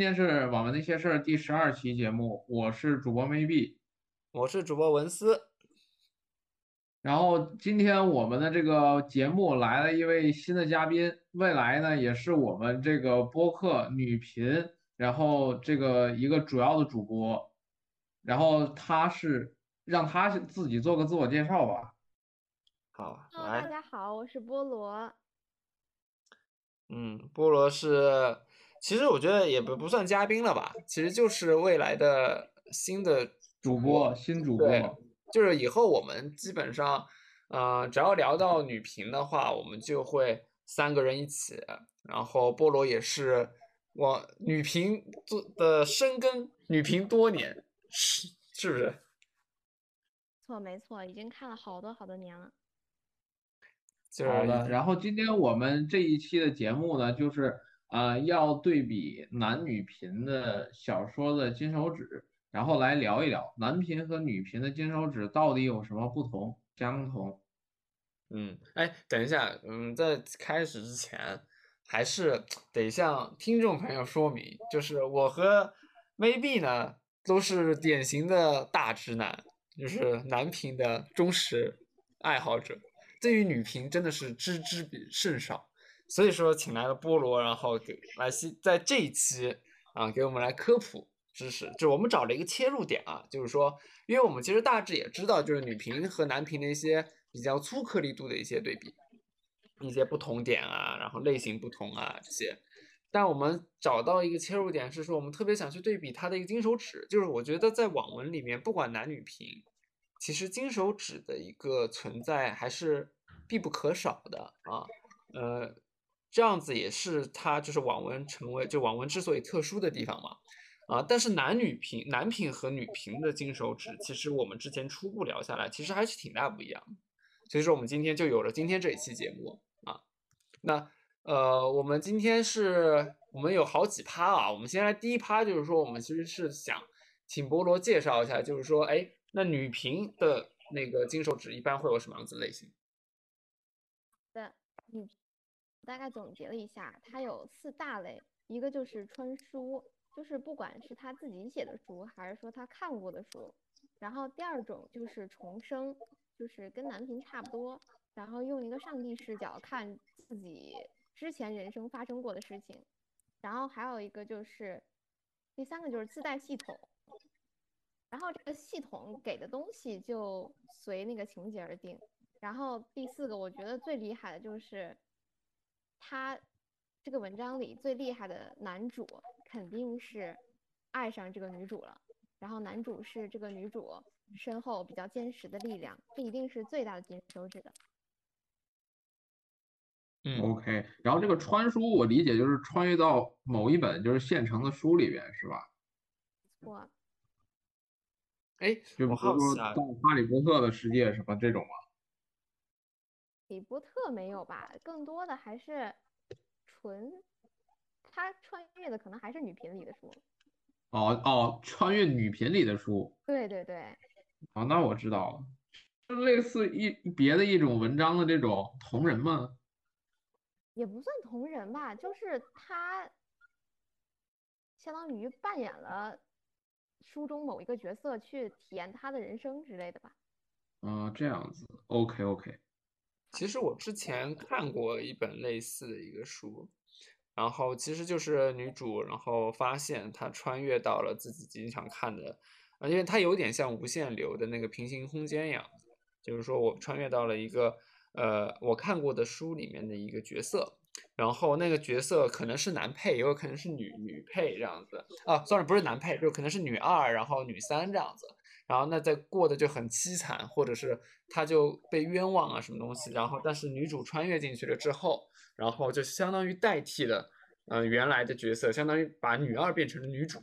今天是网文那些事儿第十二期节目，我是主播 maybe，我是主播文思。然后今天我们的这个节目来了一位新的嘉宾，未来呢也是我们这个播客女频，然后这个一个主要的主播，然后他是让他自己做个自我介绍吧。好，大家好，我是菠萝。嗯，菠萝是，其实我觉得也不不算嘉宾了吧，其实就是未来的新的主播，新主播。就是以后我们基本上，呃，只要聊到女频的话，我们就会三个人一起。然后菠萝也是我女频做的深耕女频多年，是是不是？错，没错，已经看了好多好多年了。好的，然后今天我们这一期的节目呢，就是呃要对比男女频的小说的金手指。然后来聊一聊男频和女频的金手指到底有什么不同、相同？嗯，哎，等一下，嗯，在开始之前，还是得向听众朋友说明，就是我和 Maybe 呢都是典型的大直男，就是男频的忠实爱好者，对于女频真的是知之甚少，所以说请来了菠萝，然后给来西在这一期啊给我们来科普。知识就我们找了一个切入点啊，就是说，因为我们其实大致也知道，就是女频和男频的一些比较粗颗粒度的一些对比，一些不同点啊，然后类型不同啊这些。但我们找到一个切入点是说，我们特别想去对比它的一个金手指，就是我觉得在网文里面，不管男女频，其实金手指的一个存在还是必不可少的啊。呃，这样子也是它就是网文成为就网文之所以特殊的地方嘛。啊，但是男女频、男频和女频的金手指，其实我们之前初步聊下来，其实还是挺大不一样。所以说，我们今天就有了今天这一期节目啊。那呃，我们今天是我们有好几趴啊。我们先来第一趴，就是说，我们其实是想请菠萝介绍一下，就是说，哎，那女频的那个金手指一般会有什么样子类型？的女，大概总结了一下，它有四大类，一个就是穿书。就是不管是他自己写的书，还是说他看过的书，然后第二种就是重生，就是跟男频差不多，然后用一个上帝视角看自己之前人生发生过的事情，然后还有一个就是第三个就是自带系统，然后这个系统给的东西就随那个情节而定，然后第四个我觉得最厉害的就是他这个文章里最厉害的男主。肯定是爱上这个女主了，然后男主是这个女主身后比较坚实的力量，这一定是最大的金手指的。嗯，OK。然后这个穿书，我理解就是穿越到某一本就是现成的书里边，是吧？错。哎，就比如说到哈利波特的世界什么这种吗？哈利波特没有吧？更多的还是纯。他穿越的可能还是女频里的书，哦哦，穿越女频里的书，对对对，哦，那我知道了，就类似一别的一种文章的这种同人吗？也不算同人吧，就是他相当于扮演了书中某一个角色，去体验他的人生之类的吧。啊，这样子，OK OK。其实我之前看过一本类似的一个书。然后其实就是女主，然后发现她穿越到了自己经常看的，啊，因为它有点像无限流的那个平行空间一样，就是说我穿越到了一个呃我看过的书里面的一个角色，然后那个角色可能是男配，也有可能是女女配这样子啊算了不是男配，就可能是女二，然后女三这样子，然后那在过得就很凄惨，或者是他就被冤枉啊什么东西，然后但是女主穿越进去了之后。然后就相当于代替了，嗯，原来的角色，相当于把女二变成了女主，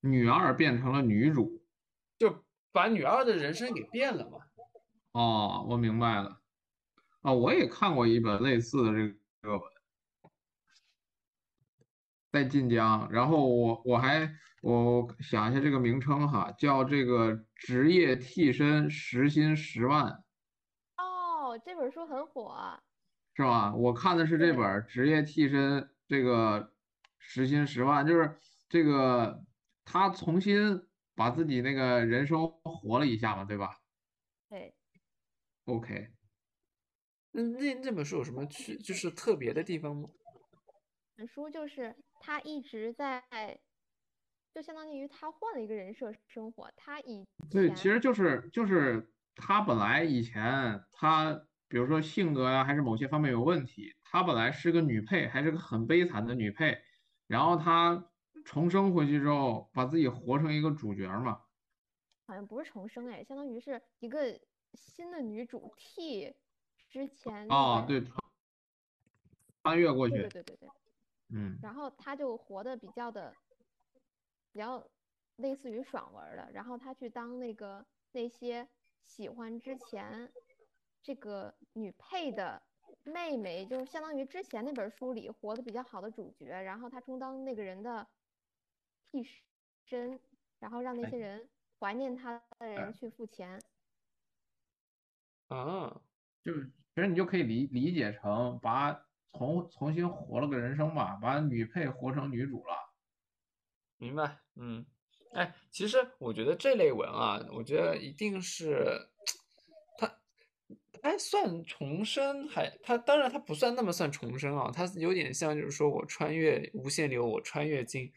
女二变成了女主，就把女二的人生给变了嘛。哦，我明白了。啊，我也看过一本类似的这个本，在晋江。然后我我还我想一下这个名称哈，叫这个职业替身时薪十万。哦这本书很火，是吧？我看的是这本职业替身，这个时薪十万，就是这个他重新把自己那个人生活了一下嘛，对吧对，？OK，那，那那本书有什么区，就是特别的地方吗？本书就是他一直在，就相当于他换了一个人设生活。他以对，其实就是就是他本来以前他比如说性格呀、还是某些方面有问题，他本来是个女配，还是个很悲惨的女配，然后他重生回去之后，把自己活成一个主角嘛。好像不是重生哎，相当于是一个新的女主替之前那哦，对，穿越过去，对对对对，嗯，然后他就活得比较的比较类似于爽文儿的，然后他去当那个那些喜欢之前这个女配的妹妹，就是相当于之前那本书里活得比较好的主角，然后他充当那个人的替身，然后让那哎些人怀念他的人去付钱。啊，就是其实你就可以理理解成把重重新活了个人生吧，把女配活成女主了。明白，嗯，哎，其实我觉得这类文啊，我觉得一定是它，它算重生还，它当然它不算那么算重生啊，它有点像就是说我穿越无限流，我穿越进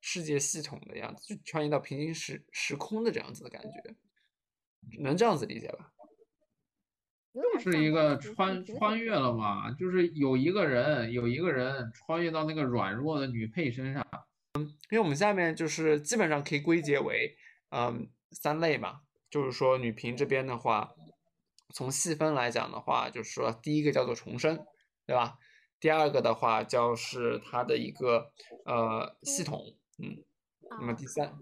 世界系统的样子，就穿越到平行时时空的这样子的感觉，能这样子理解吧？有就是一个穿穿越了嘛，就是有一个人有一个人穿越到那个软弱的女配身上。嗯因为我们下面就是基本上可以归结为，嗯，三类嘛，就是说女频这边的话，从细分来讲的话，就是说第一个叫做重生，对吧？第二个的话叫是它的一个呃系统，嗯，那么啊第三，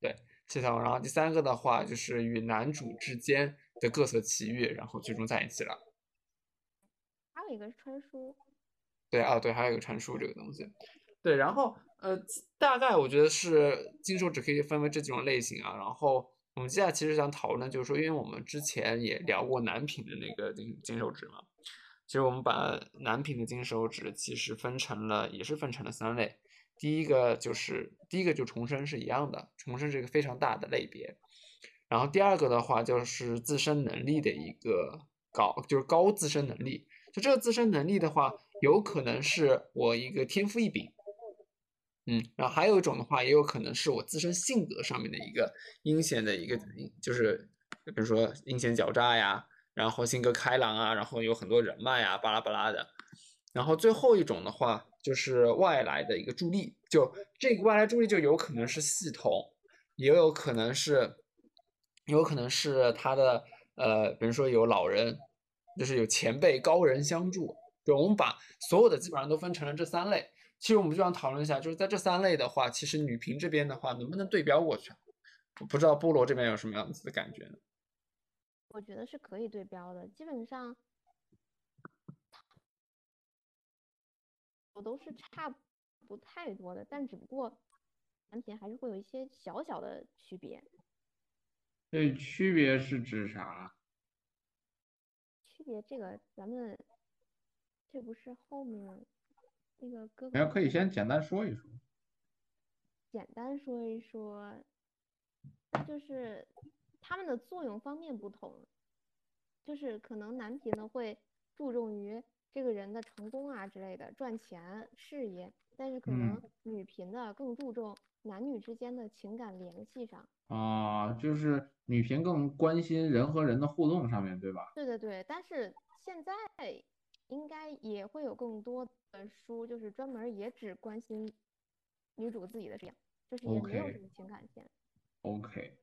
对系统，然后第三个的话就是与男主之间的各色奇遇，然后最终在一起了。还有一个是穿书，对啊，对，还有一个传输这个东西，对，然后呃，大概我觉得是金手指可以分为这几种类型啊。然后我们接下来其实想讨论就是说，因为我们之前也聊过男频的那个金金手指嘛，其实我们把男频的金手指其实分成了，也是分成了三类。第一个就是第一个就重生是一样的，重生是一个非常大的类别。然后第二个的话就是自身能力的一个高，就是高自身能力。就这个自身能力的话，有可能是我一个天赋异禀，嗯，然后还有一种的话，也有可能是我自身性格上面的一个阴险的一个，就是比如说阴险狡诈呀，然后性格开朗啊，然后有很多人脉呀，巴拉巴拉的。然后最后一种的话，就是外来的一个助力，就这个外来助力就有可能是系统，也有可能是，有可能是他的呃，比如说有老人，就是有前辈高人相助。就我们把所有的基本上都分成了这三类。其实我们就想讨论一下，就是在这三类的话，其实女频这边的话，能不能对标过去？我不知道菠萝这边有什么样子的感觉呢？我觉得是可以对标的，基本上我都是差不太多的，但只不过产品还是会有一些小小的区别。这区别是指啥？区别这个咱们这不是后面那个哥哎，哥可以先简单说一说。简单说一说，就是他们的作用方面不同，就是可能男频的会注重于这个人的成功啊之类的，赚钱、事业，但是可能嗯女频的更注重男女之间的情感联系上。啊，就是女频更关心人和人的互动上面，对吧？对对对，但是现在应该也会有更多的书，就是专门也只关心女主自己的事情，就是也没有什么情感线。OK，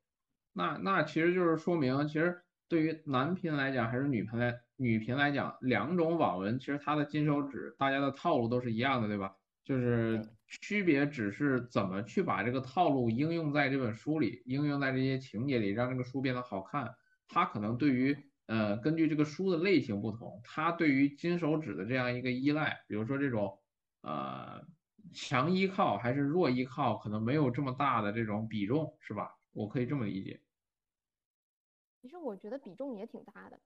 那那其实就是说明，其实对于男频来讲还是女频来女频来讲，两种网文其实它的金手指大家的套路都是一样的，对吧？就是区别只是怎么去把这个套路应用在这本书里，应用在这些情节里，让这个书变得好看。它可能对于呃根据这个书的类型不同，它对于金手指的这样一个依赖，比如说这种呃强依靠还是弱依靠，可能没有这么大的这种比重，是吧？我可以这么理解。其实我觉得比重也挺大的。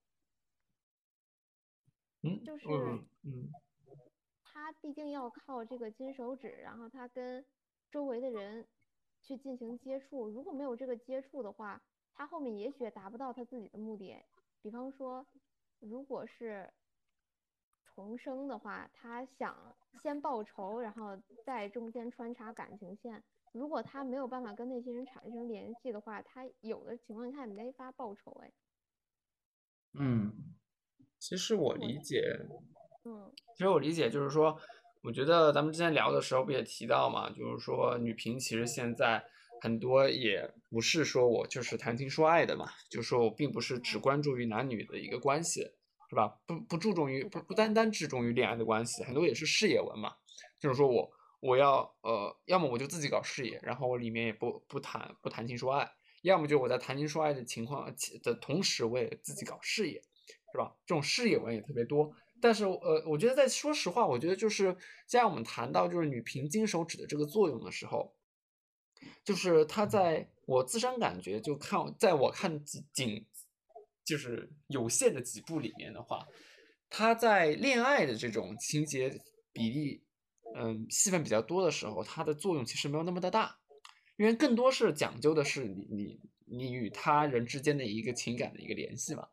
嗯，就是嗯嗯他毕竟要靠这个金手指，然后他跟周围的人去进行接触。如果没有这个接触的话，他后面也许也达不到他自己的目的。比方说，如果是重生的话，他想先报仇，然后在中间穿插感情线。如果他没有办法跟那些人产生联系的话，他有的情况下也没法报仇。哎，嗯其实我理解，嗯其实我理解就是说，我觉得咱们之前聊的时候不也提到嘛，就是说女频其实现在很多也不是说我就是谈情说爱的嘛，就是说我并不是只关注于男女的一个关系，是吧？不不注重于不不单单注重于恋爱的关系，很多也是事业文嘛，就是说我我要呃，要么我就自己搞事业，然后我里面也不不谈不谈情说爱，要么就我在谈情说爱的情况的同时，我也自己搞事业。是吧？这种事业文也特别多，但是呃，我觉得在说实话，我觉得就是在我们谈到就是女频金手指的这个作用的时候，就是它在我自身感觉就看，在我看几仅就是有限的几部里面的话，它在恋爱的这种情节比例，嗯，戏份比较多的时候，它的作用其实没有那么的大，因为更多是讲究的是你你你与他人之间的一个情感的一个联系嘛。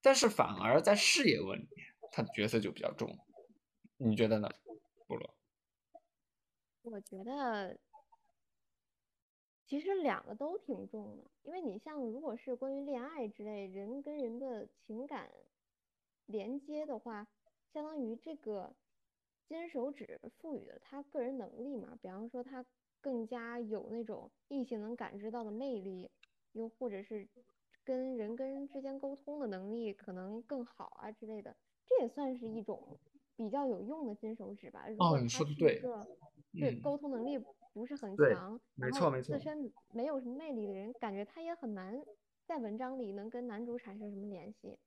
但是反而在事业文里面，他的角色就比较重，你觉得呢，部落？我觉得其实两个都挺重的，因为你像如果是关于恋爱之类人跟人的情感连接的话，相当于这个金手指赋予了他个人能力嘛，比方说他更加有那种异性能感知到的魅力，又或者是跟人跟人之间沟通的能力可能更好啊之类的，这也算是一种比较有用的金手指吧。哦你说的对对嗯沟通能力不是很强，没错没错自身没有什么魅力的人，感觉他也很难在文章里能跟男主产生什么联系。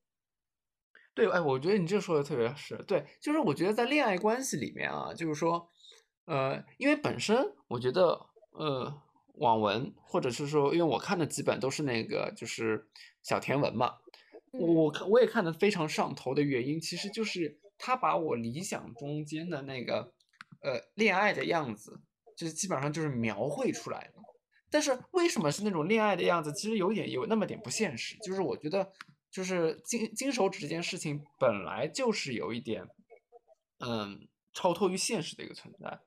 对，哎，我觉得你这说的特别是对，就是我觉得在恋爱关系里面啊，就是说，呃，因为本身我觉得，呃，网文或者是说，因为我看的几本都是那个就是小甜文嘛，嗯我看我也看得非常上头的原因，其实就是他把我理想中间的那个呃恋爱的样子，就是基本上就是描绘出来了。但是为什么是那种恋爱的样子？其实有点有那么点不现实。就是我觉得，就是金金手指这件事情本来就是有一点，嗯，超脱于现实的一个存在。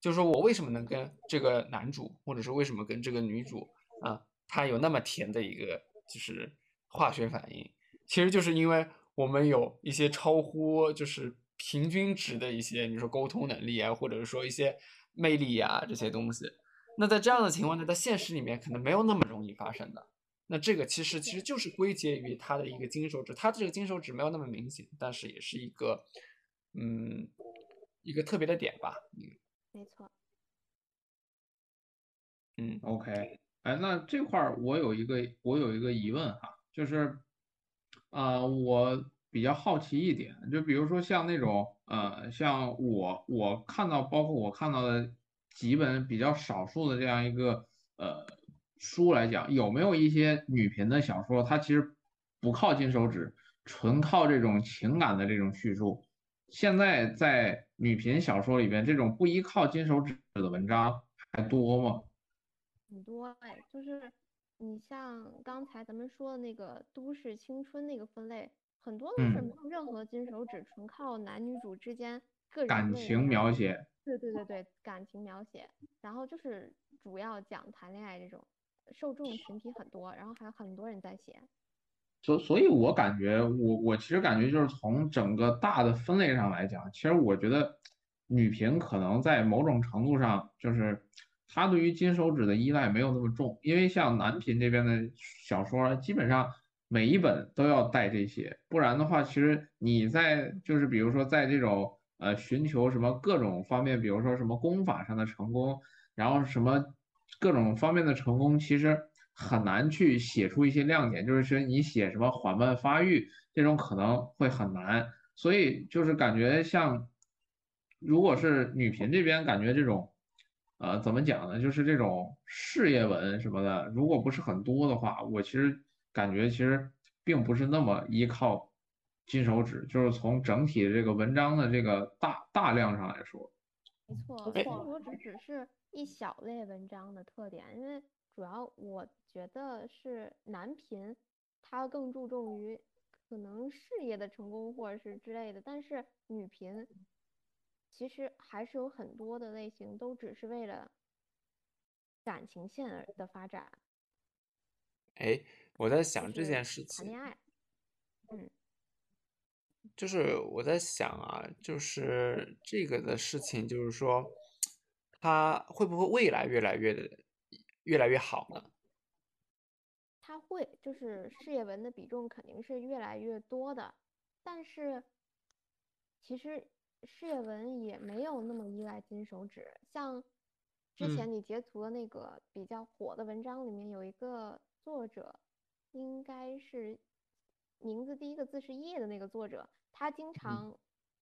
就是说我为什么能跟这个男主，或者是为什么跟这个女主啊，他有那么甜的一个就是化学反应，其实就是因为我们有一些超乎就是平均值的一些，你说沟通能力啊，或者是说一些魅力啊这些东西。那在这样的情况下，在现实里面可能没有那么容易发生的。那这个其实其实就是归结于他的一个金手指，他这个金手指没有那么明显，但是也是一个嗯一个特别的点吧。嗯没错，嗯 OK，哎，那这块儿我有一个我有一个疑问哈，就是，啊、我比较好奇一点，就比如说像那种呃，像我我看到，包括我看到的几本比较少数的这样一个呃书来讲，有没有一些女频的小说，它其实不靠金手指，纯靠这种情感的这种叙述？现在在女频小说里边，这种不依靠金手指的文章还多吗？很多哎，就是你像刚才咱们说的那个都市青春那个分类，很多都是嗯。没有任何金手指，纯靠男女主之间个人感情描写，对对对对，感情描写，然后就是主要讲谈恋爱这种，受众群体很多，然后还有很多人在写。所所以，我感觉我我其实感觉就是从整个大的分类上来讲，其实我觉得女频可能在某种程度上就是他对于金手指的依赖没有那么重，因为像男频这边的小说，基本上每一本都要带这些，不然的话，其实你在就是比如说在这种呃寻求什么各种方面，比如说什么功法上的成功，然后什么各种方面的成功，其实很难去写出一些亮点，就是说你写什么缓慢发育这种可能会很难，所以就是感觉像，如果是女频这边，感觉这种，呃，怎么讲呢？就是这种事业文什么的，如果不是很多的话，我其实感觉其实并不是那么依靠金手指，就是从整体这个文章的这个大大量上来说。没错，金手指只是一小类文章的特点，因为主要我觉得是男频，他更注重于可能事业的成功或者是之类的，但是女频其实还是有很多的类型都只是为了感情线而的发展。哎，我在想这件事情，谈恋爱，嗯。就是我在想啊，就是这个的事情，就是说，他会不会未来越来越的越来越好呢？他会，就是事业文的比重肯定是越来越多的，但是其实事业文也没有那么依赖金手指。像之前你截图的那个比较火的文章里面，有一个作者，应该是。名字第一个字是叶的那个作者，他经常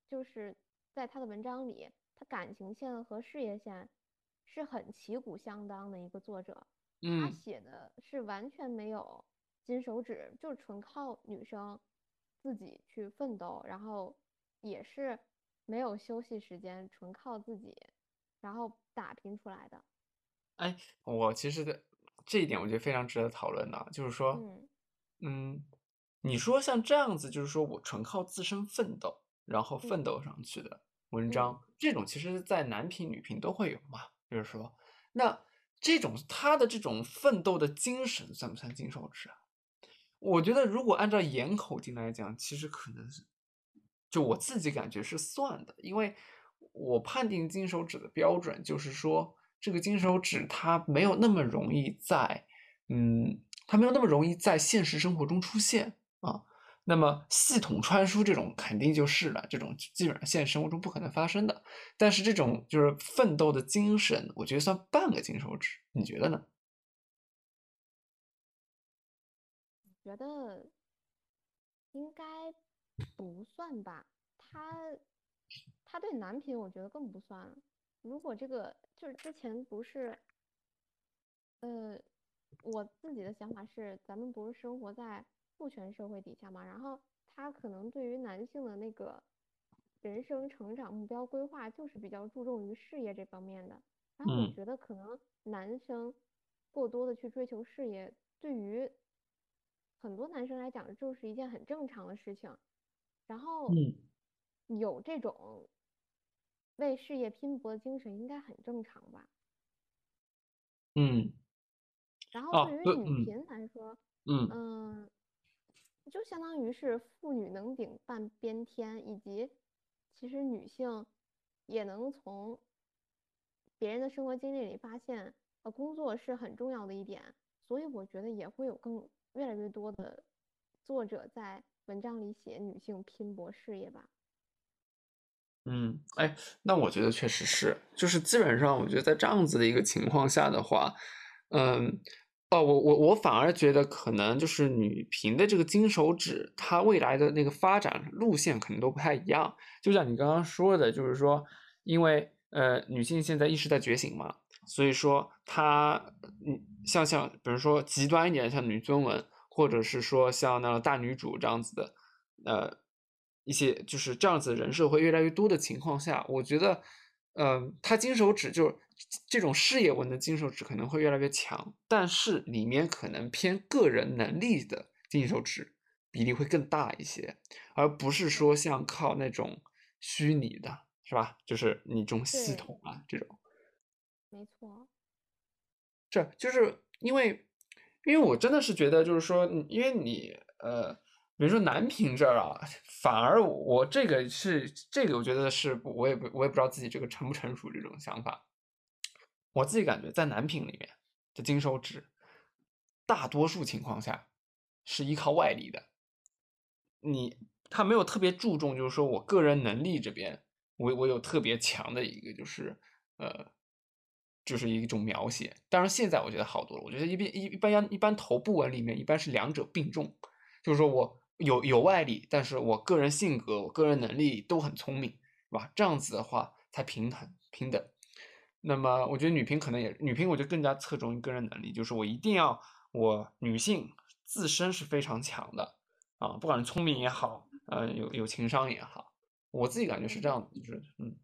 就是在他的文章里，他感情线和事业线是很旗鼓相当的一个作者。他写的是完全没有金手指，就是纯靠女生自己去奋斗，然后也是没有休息时间，纯靠自己，然后打拼出来的。哎，我其实这一点我觉得非常值得讨论的，就是说，嗯。你说像这样子，就是说我纯靠自身奋斗，然后奋斗上去的文章，这种其实，在男频女频都会有嘛。就是说，那这种他的这种奋斗的精神算不算金手指啊？我觉得，如果按照严口径来讲，其实可能是，就我自己感觉是算的，因为我判定金手指的标准就是说，这个金手指它没有那么容易在，嗯，它没有那么容易在现实生活中出现。啊，那么系统穿书这种肯定就是了，这种基本上现实生活中不可能发生的。但是这种就是奋斗的精神，我觉得算半个金手指，你觉得呢？觉得应该不算吧，他他对男频我觉得更不算。如果这个就是之前不是，呃，我自己的想法是，咱们不是生活在。父权社会底下嘛，然后他可能对于男性的那个人生成长目标规划就是比较注重于事业这方面的。然后我觉得可能男生过多的去追求事业，对于很多男生来讲就是一件很正常的事情。然后有这种为事业拼搏的精神，应该很正常吧？嗯。然后对于女频来说，嗯嗯。就相当于是妇女能顶半边天，以及其实女性也能从别人的生活经历里发现，呃，工作是很重要的一点。所以我觉得也会有更越来越多的作者在文章里写女性拼搏事业吧。嗯，哎，那我觉得确实是，就是基本上我觉得在这样子的一个情况下的话，嗯。哦，我我我反而觉得可能就是女频的这个金手指，它未来的那个发展路线可能都不太一样。就像你刚刚说的，就是说，因为呃女性现在意识在觉醒嘛，所以说她嗯像像比如说极端一点像女尊文，或者是说像那个大女主这样子的，呃一些就是这样子人设会越来越多的情况下，我觉得。嗯，他金手指就这种事业文的金手指可能会越来越强，但是里面可能偏个人能力的金手指比例会更大一些，而不是说像靠那种虚拟的，是吧？就是你这种系统啊这种。没错。这就是因为，因为我真的是觉得，就是说，因为你呃。比如说男频这儿啊，反而我这个是这个，我觉得是我也不我也不知道自己这个成不成熟这种想法。我自己感觉在男频里面的金手指，大多数情况下是依靠外力的。你他没有特别注重，就是说我个人能力这边，我我有特别强的一个就是呃，就是一种描写。当然现在我觉得好多了，我觉得一般一一般一般头部文里面一般是两者并重，就是说我。有有外力，但是我个人性格、我个人能力都很聪明，是吧？这样子的话才平衡平等。那么我觉得女频可能也女频，我就更加侧重于个人能力，就是我一定要我女性自身是非常强的啊，不管是聪明也好，呃有有情商也好，我自己感觉是这样子，就是嗯。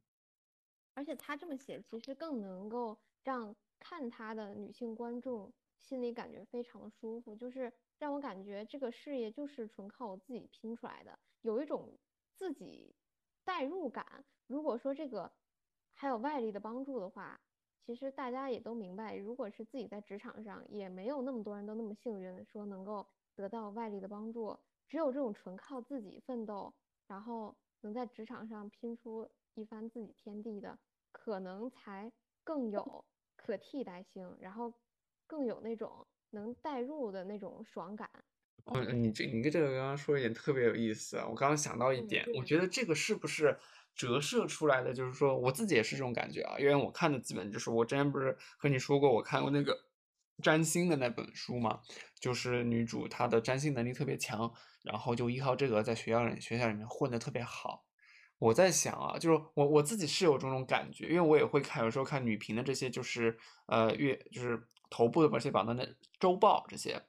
而且他这么写，其实更能够让看他的女性观众心里感觉非常的舒服，就是让我感觉这个事业就是纯靠我自己拼出来的，有一种自己代入感。如果说这个还有外力的帮助的话，其实大家也都明白，如果是自己在职场上，也没有那么多人都那么幸运，说能够得到外力的帮助。只有这种纯靠自己奋斗，然后能在职场上拼出一番自己天地的。可能才更有可替代性，然后更有那种能代入的那种爽感。哦，你这你跟这个刚刚说一点特别有意思啊！我刚刚想到一点，我觉得这个是不是折射出来的？就是说我自己也是这种感觉啊，因为我看的基本就是我之前不是和你说过，我看过那个占星的那本书嘛，就是女主她的占星能力特别强，然后就依靠这个在学校里学校里面混得特别好。我在想啊，就是我我自己是有这种感觉，因为我也会看，有时候看女频的这些，就是呃月，就是头部的某些榜单的周报这些，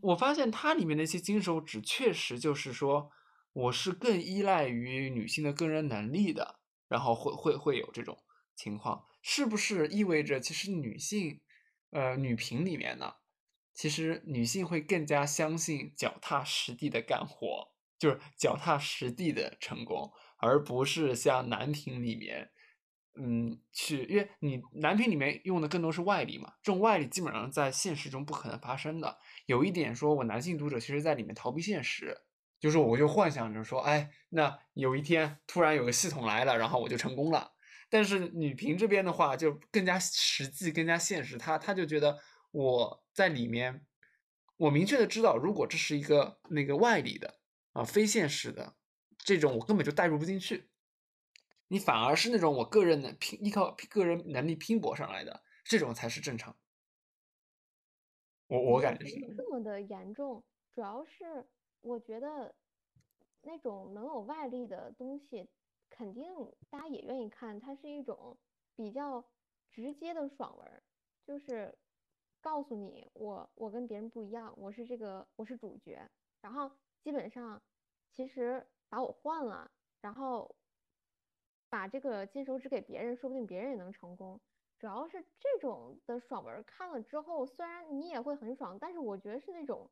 我发现它里面那些金手指确实就是说，我是更依赖于女性的个人能力的，然后会会会有这种情况，是不是意味着其实女性，呃女频里面呢，其实女性会更加相信脚踏实地的干活，就是脚踏实地的成功。而不是像男频里面，嗯，去，因为你男频里面用的更多是外力嘛，这种外力基本上在现实中不可能发生的。有一点说，我男性读者其实在里面逃避现实，就是我就幻想着说，哎，那有一天突然有个系统来了，然后我就成功了。但是女频这边的话就更加实际、更加现实，他他就觉得我在里面，我明确的知道，如果这是一个那个外力的啊，非现实的。这种我根本就代入不进去，你反而是那种我个人能拼依靠个人能力拼搏上来的，这种才是正常。我我感觉是这么的严重，主要是我觉得那种能有外力的东西，肯定大家也愿意看，它是一种比较直接的爽文，就是告诉你我我跟别人不一样，我是这个我是主角，然后基本上其实。把我换了，然后把这个金手指给别人，说不定别人也能成功。主要是这种的爽文看了之后，虽然你也会很爽，但是我觉得是那种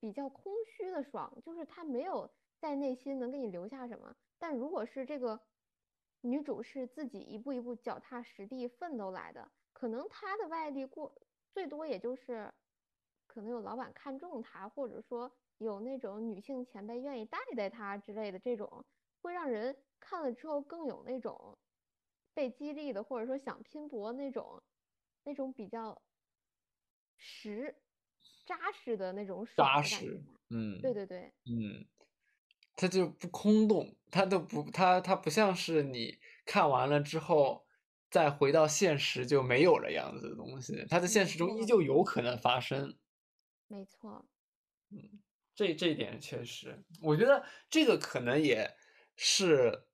比较空虚的爽，就是他没有在内心能给你留下什么。但如果是这个女主是自己一步一步脚踏实地奋斗来的，可能她的外力过最多也就是可能有老板看中她，或者说。有那种女性前辈愿意带带他之类的，这种会让人看了之后更有那种被激励的，或者说想拼搏那种那种比较实扎实的那种扎实。嗯，对对对，嗯，它就不空洞，它都不，它它不像是你看完了之后再回到现实就没有了样子的东西，它在现实中依旧有可能发生。没错。嗯。这这一点确实，我觉得这个可能也是，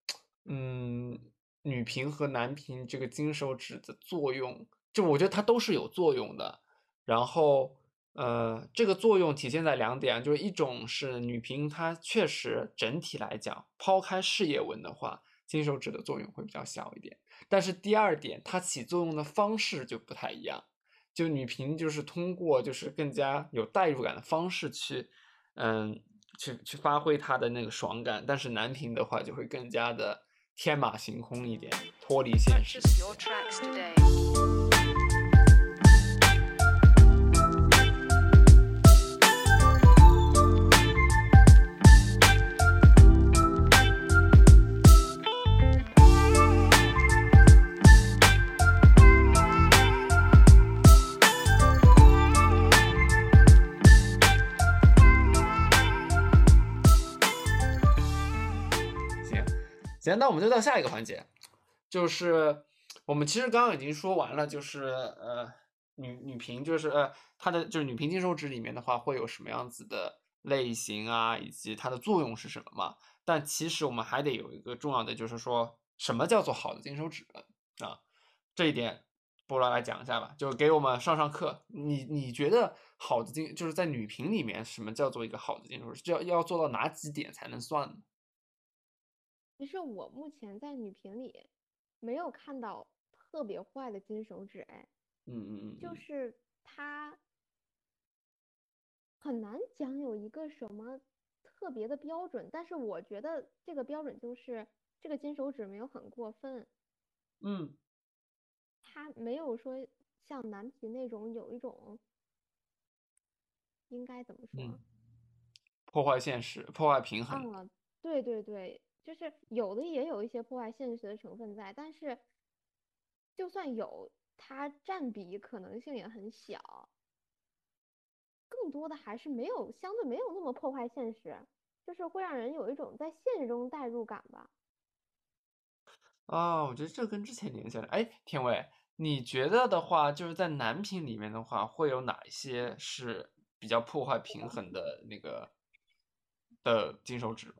嗯，女频和男频这个金手指的作用，就我觉得它都是有作用的。然后，呃，这个作用体现在两点，就是一种是女频，它确实整体来讲，抛开事业文的话，金手指的作用会比较小一点。但是第二点，它起作用的方式就不太一样，就女频就是通过就是更加有代入感的方式去。嗯，去去发挥他的那个爽感，但是男频的话就会更加的天马行空一点，脱离现实。行，那我们就到下一个环节，就是我们其实刚刚已经说完了，就是呃女女频，就是呃它的就是女频金手指里面的话会有什么样子的类型啊，以及它的作用是什么嘛？但其实我们还得有一个重要的，就是说什么叫做好的金手指啊？这一点波罗来讲一下吧，就给我们上上课。你你觉得好的金就是在女频里面，什么叫做一个好的金手指？要要做到哪几点才能算呢？其实我目前在女频里没有看到特别坏的金手指，哎，嗯嗯嗯，就是他很难讲有一个什么特别的标准，但是我觉得这个标准就是这个金手指没有很过分，嗯。他没有说像男频那种有一种，应该怎么说？破坏现实，破坏平衡。啊，对对对，就是有的也有一些破坏现实的成分在，但是就算有，它占比可能性也很小。更多的还是没有，相对没有那么破坏现实，就是会让人有一种在现实中代入感吧。啊，我觉得这跟之前联系了。哎，天伟。你觉得的话，就是在男频里面的话，会有哪一些是比较破坏平衡的那个的金手指？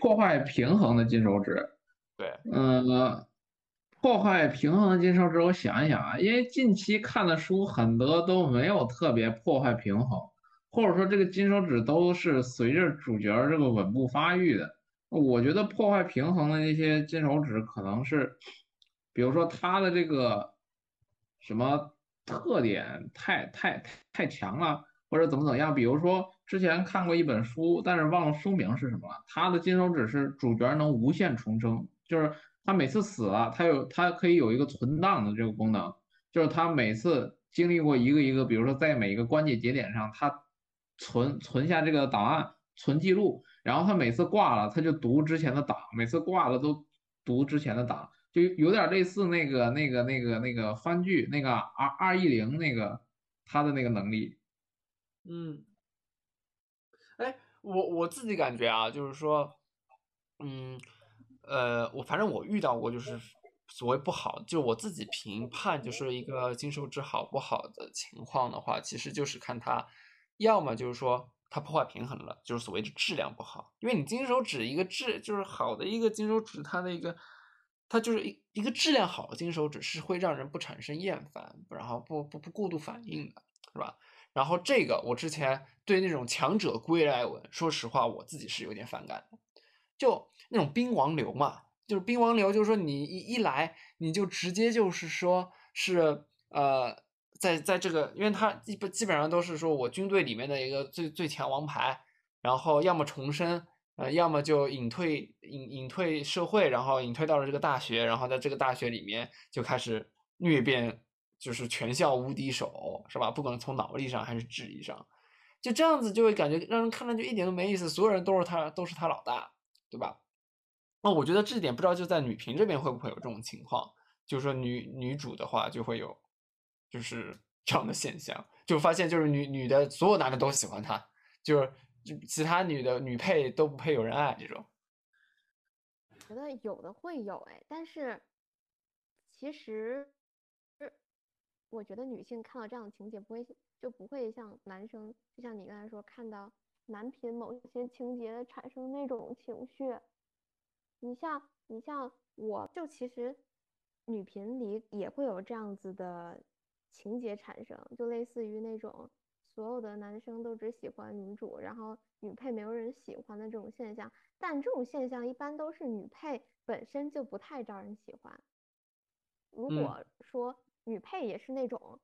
破坏平衡的金手指？对，嗯，破坏平衡的金手指，我想一想啊，因为近期看的书很多都没有特别破坏平衡，或者说这个金手指都是随着主角这个稳步发育的。我觉得破坏平衡的那些金手指可能是。比如说他的这个什么特点太太太强了，或者怎么怎么样？比如说之前看过一本书，但是忘了书名是什么了。他的金手指是主角能无限重生，就是他每次死了，他有他可以有一个存档的这个功能，就是他每次经历过一个一个，比如说在每一个关键节点上，他存存下这个档案，存记录，然后他每次挂了，他就读之前的档，每次挂了都读之前的档。就有点类似那个、那个、那个、那个番剧那个 R 二一零那个他的那个能力，嗯，我我自己感觉啊，就是说，嗯，呃，我反正我遇到过，就是所谓不好，就我自己评判，就是一个金手指好不好的情况的话，其实就是看它，要么就是说它破坏平衡了，就是所谓的质量不好，因为你金手指一个质就是好的一个金手指，它的一个。它就是一一个质量好的金手指是会让人不产生厌烦，然后不不不过度反应的，是吧？然后这个我之前对那种强者归来文，说实话我自己是有点反感的，就那种兵王流嘛，就是兵王流，就是说你一一来你就直接就是说是呃在在这个，因为它基本基本上都是说我军队里面的一个最最强王牌，然后要么重生。呃，要么就隐退隐隐退社会，然后隐退到了这个大学，然后在这个大学里面就开始虐遍，就是全校无敌手，是吧？不管从脑力上还是智力上，就这样子就会感觉让人看了就一点都没意思，所有人都是他都是他老大，对吧？那我觉得这点不知道就在女频这边会不会有这种情况，就是说女女主的话就会有，就是这样的现象，就发现就是女女的所有男的都喜欢她，就是。其他女的女配都不配有人爱这种，觉得有的会有哎，但是其实，我觉得女性看到这样的情节不会就不会像男生，就像你刚才说看到男频某些情节产生那种情绪。你像你像我就其实女频里也会有这样子的情节产生，就类似于那种。所有的男生都只喜欢女主，然后女配没有人喜欢的这种现象，但这种现象一般都是女配本身就不太招人喜欢。如果说女配也是那种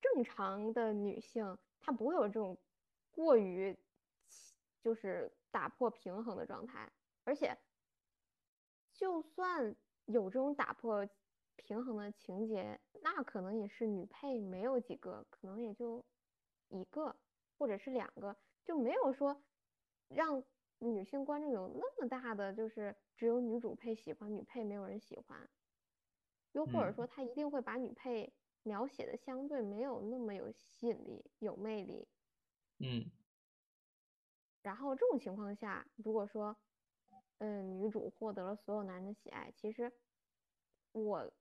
正常的女性，她不会有这种过于就是打破平衡的状态，而且就算有这种打破平衡的情节，那可能也是女配没有几个，可能也就。一个或者是两个，就没有说让女性观众有那么大的，就是只有女主配喜欢，女配没有人喜欢。又或者说，他一定会把女配描写的相对没有那么有吸引力、有魅力。嗯。然后这种情况下，如果说，嗯，女主获得了所有男人的喜爱，其实我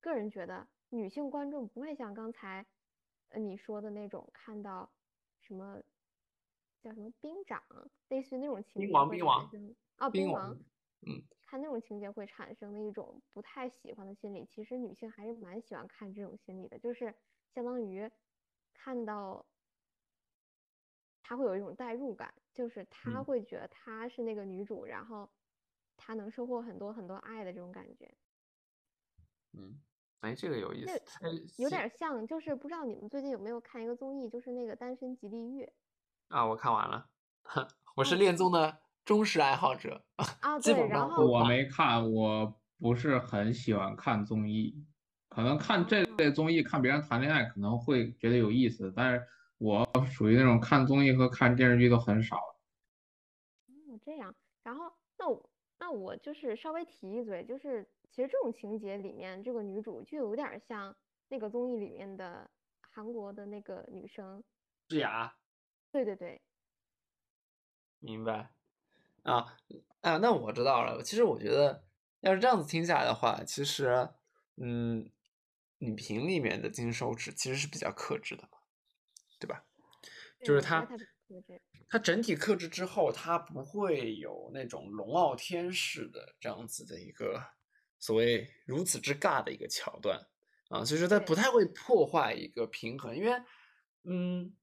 个人觉得，女性观众不会像刚才。呃，你说的那种看到什么叫什么兵长，类似于那种情兵王兵王哦，兵王，嗯，看那种情节会产生的一种不太喜欢的心理，其实女性还是蛮喜欢看这种心理的，就是相当于看到她会有一种代入感，就是她嗯。会觉得她是那个女主，然后她能收获很多很多爱的这种感觉。嗯，哎，这个有意思，哎，有点像，就是不知道你们最近有没有看一个综艺，就是那个《单身即地狱》啊，我看完了，我是哦恋综的忠实爱好者，啊，基对，本然后我。没看，我不是很喜欢看综艺，可能看这哦类综艺，看别人谈恋爱可能会觉得有意思，但是我属于那种看综艺和看电视剧都很少。哦，这样，然后那我那我就是稍微提一嘴，就是其实这种情节里面，这个女主就有点像那个综艺里面的韩国的那个女生，智雅，对对对，明白啊啊，那我知道了。其实我觉得，要是这样子听下来的话，其实，嗯，你瓶里面的金手指其实是比较克制的嘛，对吧？就是它它整体克制之后，它不会有那种龙傲天式的这样子的一个所谓如此之尬的一个桥段啊，所以说它不太会破坏一个平衡，因为嗯，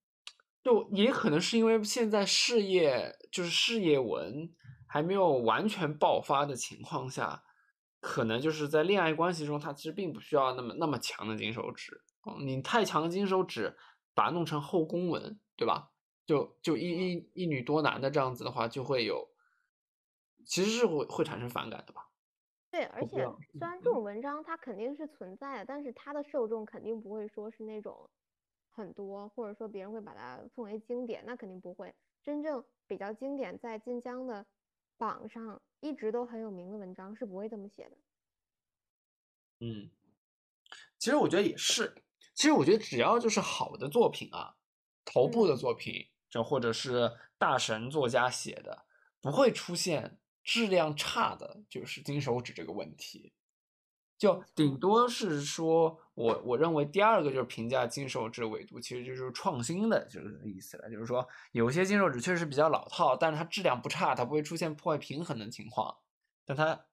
就也可能是因为现在事业就是事业文还没有完全爆发的情况下，可能就是在恋爱关系中，他其实并不需要那么那么强的金手指。嗯，你太强的金手指，把它弄成后宫文，对吧？就就一一一女多男的这样子的话，就会有，其实是会会产生反感的吧？对，而且虽然这种文章它肯定是存在的，但是它的受众肯定不会说是那种很多，或者说别人会把它奉为经典，那肯定不会。真正比较经典，在晋江的榜上一直都很有名的文章是不会这么写的。嗯，其实我觉得也是。其实我觉得只要就是好的作品啊，头部的嗯作品，就或者是大神作家写的，不会出现质量差的，就是金手指这个问题。就顶多是说，我我认为第二个就是评价金手指维度，其实就是创新的这个意思了。就是说，有些金手指确实比较老套，但是它质量不差，它不会出现破坏平衡的情况。但它，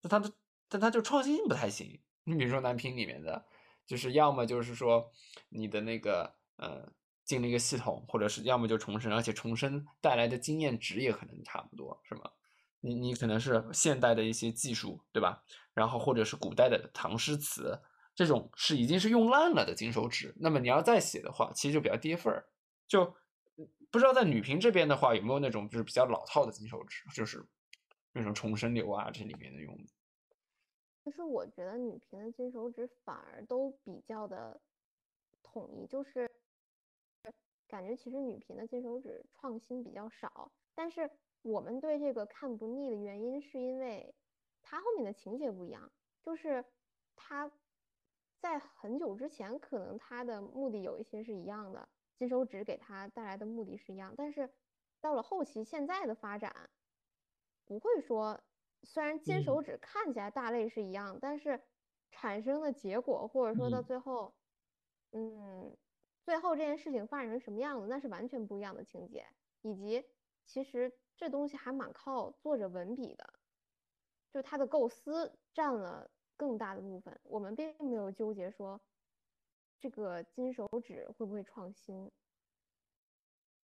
但它的，但它就创新性不太行。你比如说男频里面的，就是要么就是说你的那个呃进了一个系统，或者是要么就重生，而且重生带来的经验值也可能差不多，是吗？你你可能是现代的一些技术，对吧？然后或者是古代的唐诗词，这种是已经是用烂了的金手指，那么你要再写的话，其实就比较跌份儿。就不知道在女频这边的话，有没有那种就是比较老套的金手指，就是那种重生流啊这里面的用的。其实我觉得女频的金手指反而都比较的统一，就是感觉其实女频的金手指创新比较少，但是我们对这个看不腻的原因是因为它后面的情节不一样，就是它在很久之前可能它的目的有一些是一样的，金手指给它带来的目的是一样，但是到了后期现在的发展，不会说虽然金手指看起来大类是一样，但是产生的结果或者说到嗯。最后，嗯，最后这件事情发展成什么样子，那是完全不一样的情节，以及其实这东西还蛮靠作者文笔的，就他的构思占了更大的部分，我们并没有纠结说这个金手指会不会创新。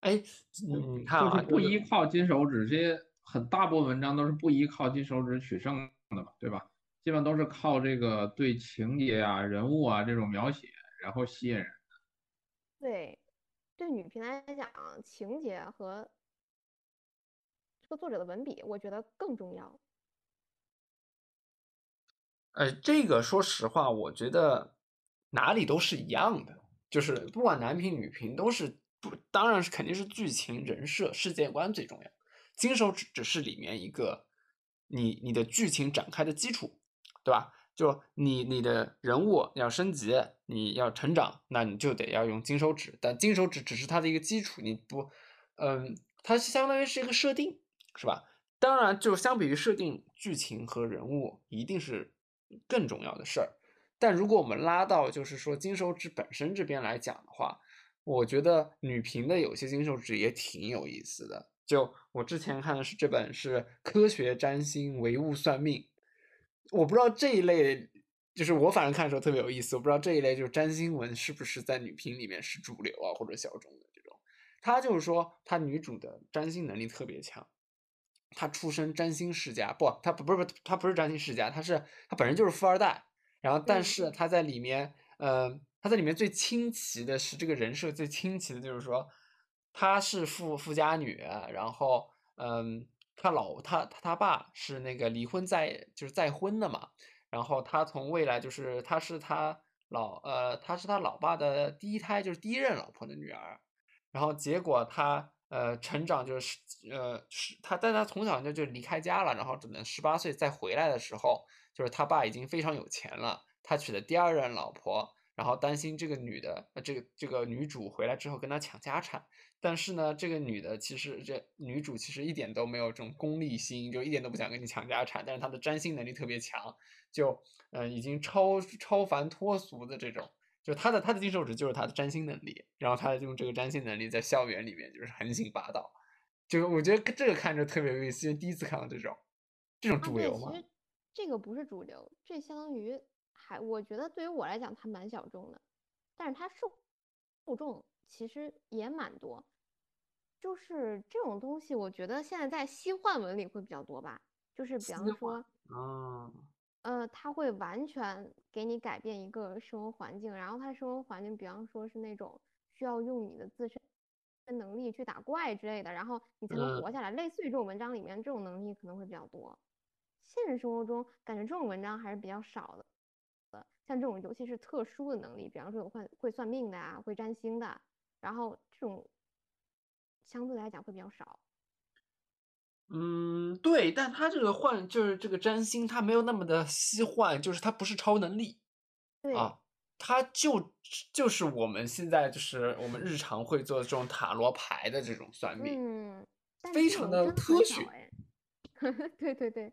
哎，你你看啊，就是不依靠金手指，这些很大部分文章都是不依靠金手指取胜的嘛，对吧？基本都是靠这个对情节啊、人物啊这种描写，然后吸引人。对，对女频来讲，情节和这个作者的文笔，我觉得更重要。呃，这个说实话，我觉得哪里都是一样的，就是不管男频女频都是不，当然是肯定是剧情、人设、世界观最重要。金手指只是里面一个你你的剧情展开的基础，对吧？就你你的人物要升级，你要成长，那你就得要用金手指，但金手指只是它的一个基础，你不，嗯，它相当于是一个设定，是吧？当然，就相比于设定，剧情和人物一定是更重要的事儿。但如果我们拉到就是说金手指本身这边来讲的话，我觉得女频的有些金手指也挺有意思的。就我之前看的是这本是《科学占星唯物算命》，我不知道这一类，就是我反正看的时候特别有意思，我不知道这一类就是占星文是不是在女频里面是主流啊或者小众的这种。他就是说，他女主的占星能力特别强，她出身占星世家，不，他不不是不是她不是占星世家，他是他本人就是富二代，然后但嗯。是他在里面，呃，他在里面最清奇的是这个人设最清奇的就是说，她是富富家女，然后嗯，她老她她她爸是那个离婚再就是再婚的嘛，然后她从未来就是她是她老呃她是她老爸的第一胎就是第一任老婆的女儿。然后结果他呃成长就是呃是他，但他从小就就离开家了，然后只能十八岁再回来的时候，就是他爸已经非常有钱了，他娶的第二任老婆，然后担心这个女的呃这个这个女主回来之后跟他抢家产，但是呢这个女的其实这女主其实一点都没有这种功利心，就一点都不想跟你抢家产，但是她的占星能力特别强，就呃已经超超凡脱俗的这种。就他的他的金手指就是他的占星能力，然后他用这个占星能力在校园里面就是横行霸道，就我觉得这个看着特别有意思，因为第一次看到这种这种主流嘛。其实这个不是主流，这相当于还，我觉得对于我来讲，它蛮小众的，但是它受受众其实也蛮多。就是这种东西，我觉得现在在西幻文里会比较多吧，就是比方说，啊，呃，他会完全给你改变一个生活环境，然后他生活环境，比方说是那种需要用你的自身能力去打怪之类的，然后你才能嗯活下来。类似于这种文章里面，这种能力可能会比较多。现实生活中，感觉这种文章还是比较少的。像这种尤其是特殊的能力，比方说有会会算命的啊，会占星的，然后这种相对来讲会比较少。嗯，对，但他这个幻就是这个占星，它没有那么的西幻，就是它不是超能力对，啊，它就就是我们现在就是我们日常会做的这种塔罗牌的这种算命，嗯，但非常的科学。对对对，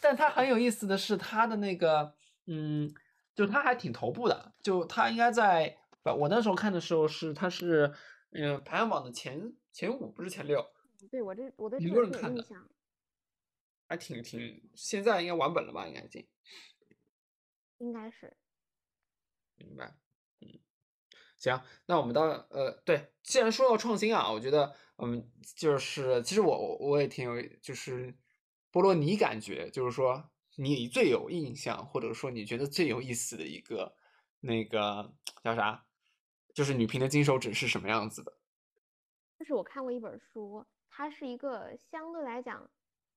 但它很有意思的是，它的那个，嗯，就它还挺头部的，就它应该在，我那时候看的时候是它是，嗯，排行榜的前前五，不是前六，对我这我对挺这个多人看的是有印象，还挺挺，现在应该完本了吧？应该已经应该是。明白，嗯，行，那我们到呃，对，既然说到创新啊，我觉得嗯就是，其实我我我也挺有，就是波罗，你感觉就是说你最有印象，或者说你觉得最有意思的一个那个叫啥，就是女频的金手指是什么样子的？就是我看过一本书，它是一个相对来讲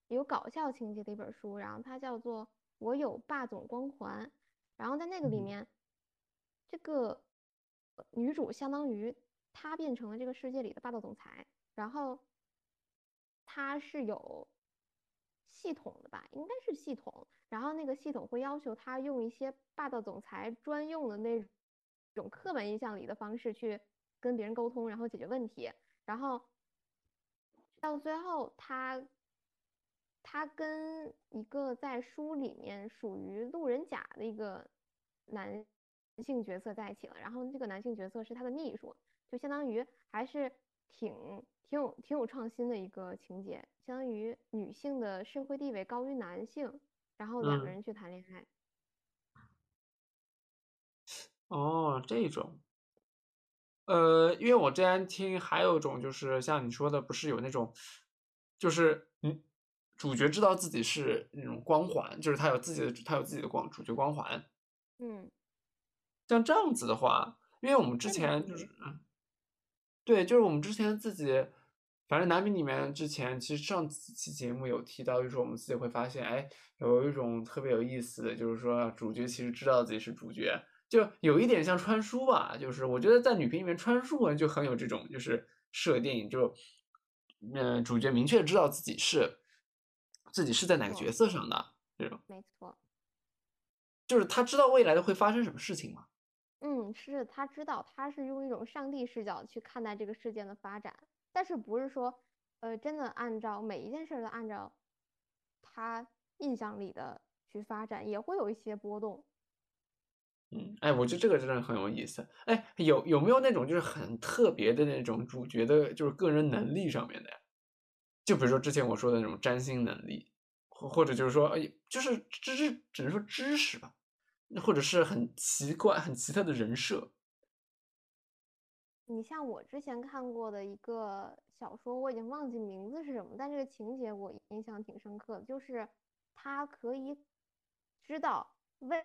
有搞笑情节的一本书，然后它叫做《我有霸总光环》，然后在那个里嗯。面，这个呃女主相当于她变成了这个世界里的霸道总裁，然后她是有系统的吧，应该是系统，然后那个系统会要求她用一些霸道总裁专用的那种刻板印象里的方式去跟别人沟通，然后解决问题。然后到最后，他他跟一个在书里面属于路人甲的一个男性角色在一起了，然后这个男性角色是他的秘书，就相当于还是挺挺有挺有创新的一个情节，相当于女性的社会地位高于男性，然后两个嗯人去谈恋爱。哦，这种，呃，因为我之前听还有一种就是像你说的，不是有那种，就是嗯，主角知道自己是那种光环，就是他有自己的他有自己的光主角光环。嗯，像这样子的话，因为我们之前就是嗯，对，就是我们之前自己，反正男频里面之前其实上几期节目有提到，就是我们自己会发现，哎，有一种特别有意思的，就是说主角其实知道自己是主角，就有一点像穿书吧，就是我觉得在女频里面穿书文就很有这种就是设定，就嗯、主角明确知道自己是自己是在哪个角色上的这种，没错。就是他知道未来的会发生什么事情吗。嗯，是他知道，他是用一种上帝视角去看待这个事件的发展，但是不是说，呃，真的按照每一件事儿都按照他印象里的去发展，也会有一些波动。嗯，哎，我觉得这个真的很有意思。哎，有有没有那种就是很特别的那种主角的，就是个人能力上面的呀？就比如说之前我说的那种占星能力，或或者就是说，哎，就是知知只能说知识吧，或者是很奇怪、很奇特的人设。你像我之前看过的一个小说，我已经忘记名字是什么，但这个情节我印象挺深刻的，就是他可以知道未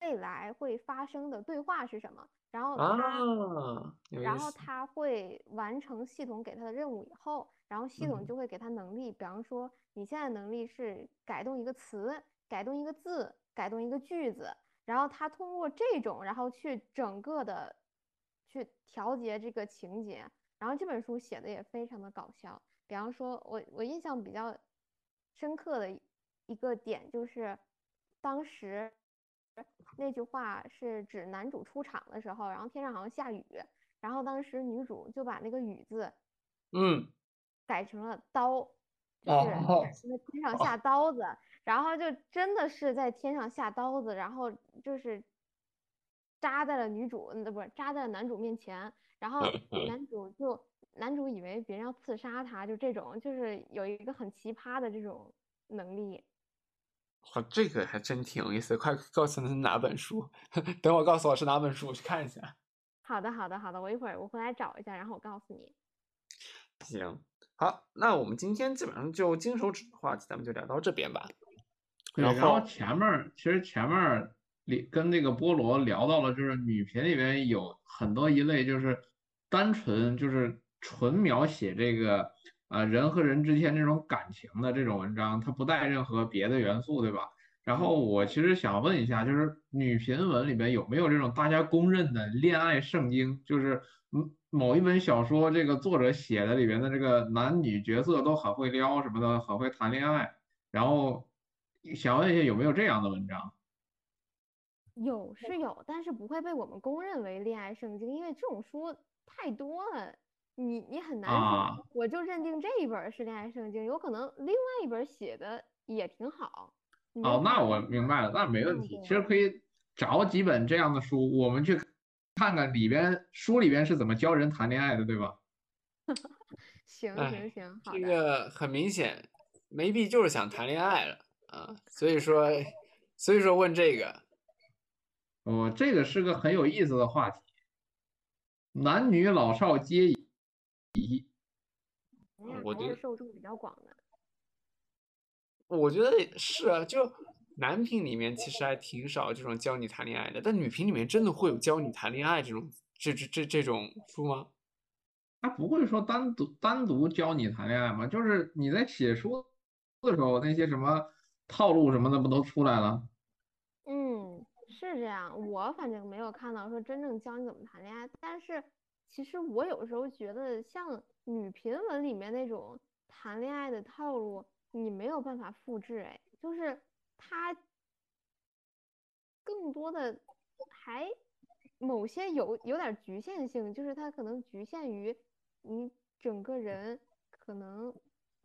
未来会发生的对话是什么，然后他，啊，然后。他会完成系统给他的任务以后，然后系统嗯就会给他能力，比方说你现在能力是改动一个词、改动一个字、改动一个句子，然后他通过这种，然后去整个的去调节这个情节，然后这本书写的也非常的搞笑。比方说，我我印象比较深刻的一一个点就是，当时那句话是指男主出场的时候，然后天上好像下雨，然后当时女主就把那个雨字嗯，改成了刀，就是天上下刀子，然后就真的是在天上下刀子，然后就是扎在了女主，呃，不是扎在了男主面前，然后 男主就男主以为别人要刺杀他，就这种就是有一个很奇葩的这种能力。好，这个还真挺有意思。快告诉我是哪本书？等会儿告诉我是哪本书，我去看一下。好的，好的，好的，我一会儿我回来找一下，然后我告诉你。行，好，那我们今天基本上就金手指的话题，咱们就聊到这边吧。对，然然后后前面儿其实前面儿里跟那个菠萝聊到了，就是女频里面有很多一类就是单纯就是纯描写这个呃人和人之间这种感情的这种文章，它不带任何别的元素，对吧？然后我其实想问一下，就是女频文里边有没有这种大家公认的恋爱圣经？就是嗯某一本小说这个作者写的里边的这个男女角色都很会撩什么的，很会谈恋爱。然后想问一下有没有这样的文章？有是有，但是不会被我们公认为恋爱圣经，因为这种书太多了，你你很难说，啊我就认定这一本是恋爱圣经，有可能另外一本写的也挺好。哦，那我明白了，那没问嗯题。其实可以找几本这样的书，我们去看看里边书里边是怎么教人谈恋爱的，对吧？行哎行行，好这。个很明显，梅碧就是想谈恋爱了啊，所以说，所以说问这个，哦，这个是个很有意思的话题，男女老少皆宜。咱俩我觉得受众比较广的。我觉得是啊，就男频里面其实还挺少这种教你谈恋爱的，但女频里面真的会有教你谈恋爱这种这这这这种书吗？他不会说单独单独教你谈恋爱吗？就是你在写书的时候，那些什么套路什么的不都出来了？嗯，是这样，我反正没有看到说真正教你怎么谈恋爱，但是其实我有时候觉得像女频文里面那种谈恋爱的套路，你没有办法复制，哎，就是它更多的还某些有有点局限性，就是它可能局限于你整个人可能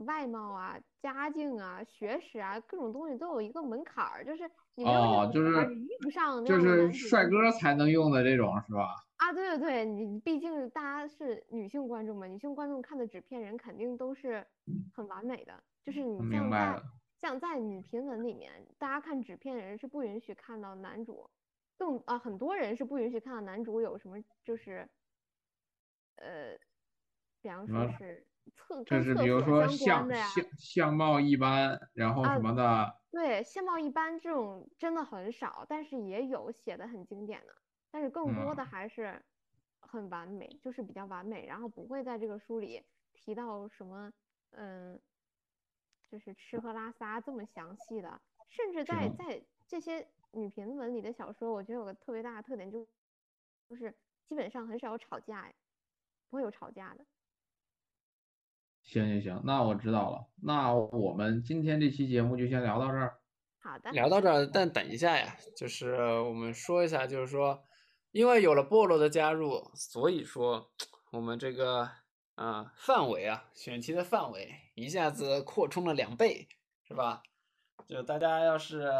外貌啊、家境啊、学识啊各种东西都有一个门槛儿，就是你没有哦，就是不上就是帅哥才能用的这种是吧？啊，对对对，你毕竟大家是女性观众嘛，女性观众看的纸片人肯定都是很完美的，就是你像在。像在女频文里面，大家看纸片人是不允许看到男主，更啊很多人是不允许看到男主有什么就是，呃，比方说是厕就是比如说所相相，相相貌一般，然后啊什么的，对，相貌一般这种真的很少，但是也有写的很经典的，但是更多的嗯还是很完美，就是比较完美，然后不会在这个书里提到什么，嗯，就是吃喝拉撒这么详细的，甚至在在这些女频文里的小说，我觉得有个特别大的特点就就是基本上很少有吵架，哎，不会有吵架的。行行行，那我知道了。那我们今天这期节目就先聊到这儿。好的，聊到这儿，但等一下呀，就是我们说一下，就是说，因为有了菠萝的加入，所以说我们这个啊、呃范围啊，选题的范围一下子扩充了两倍，是吧？就大家要是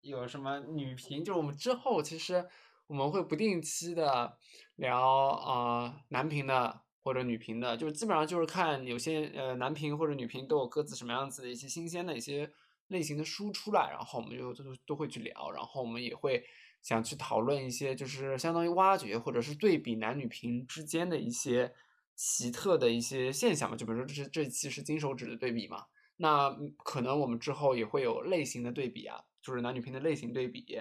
有什么女频，就是我们之后其实我们会不定期的聊啊、呃男频的或者女频的，就是基本上就是看有些呃男频或者女频都有各自什么样子的一些新鲜的一些类型的书出来，然后我们就都都会去聊，然后我们也会想去讨论一些就是相当于挖掘或者是对比男女频之间的一些奇特的一些现象嘛，就比如说这是这期是金手指的对比嘛，那可能我们之后也会有类型的对比啊，就是男女频的类型对比，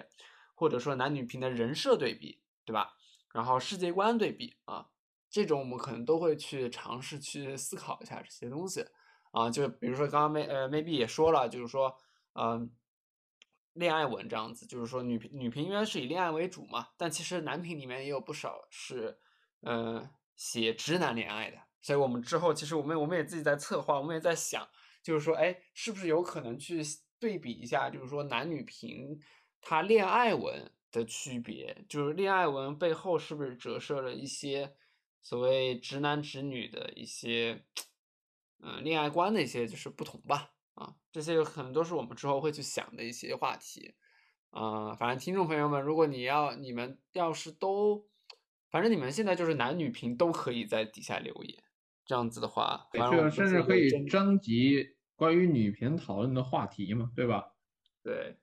或者说男女频的人设对比，对吧？然后世界观对比啊。这种我们可能都会去尝试去思考一下这些东西，啊，就比如说刚刚 may 呃 maybe 也说了，就是说，嗯，恋爱文这样子，就是说女女频因为是以恋爱为主嘛，但其实男频里面也有不少是，嗯，写直男恋爱的，所以我们之后其实我们我们也自己在策划，我们也在想，就是说，哎，是不是有可能去对比一下，就是说男女频它恋爱文的区别，就是恋爱文背后是不是折射了一些。所谓直男直女的一些，嗯，恋爱观的一些就是不同吧，啊，这些有可能都是我们之后会去想的一些话题，啊，反正听众朋友们，如果你要你们要是都，反正你们现在就是男女频都可以在底下留言，这样子的话，这个甚至可以征集关于女频讨论的话题嘛，对吧？对，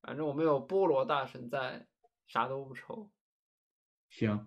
反正我们有菠萝大神在，啥都不愁。行。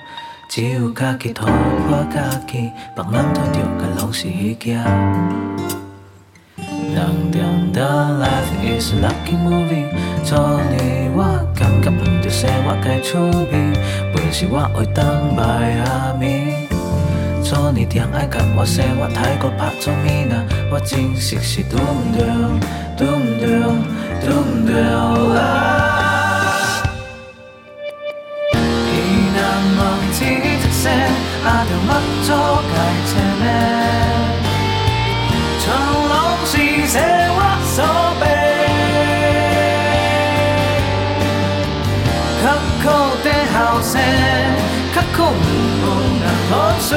只有家己拖破家己，别人拖着个拢是虚假。人中的 life is lucky movie，做你我感觉碰着生活该出名，不是我会当摆阿面。做你点爱看我生活太过拍做面啊，我真实是对唔对，对唔对，对唔对啊？阿条乜咗界斜咩？长浪是写我手臂，刻苦的后生，刻苦唔能可说。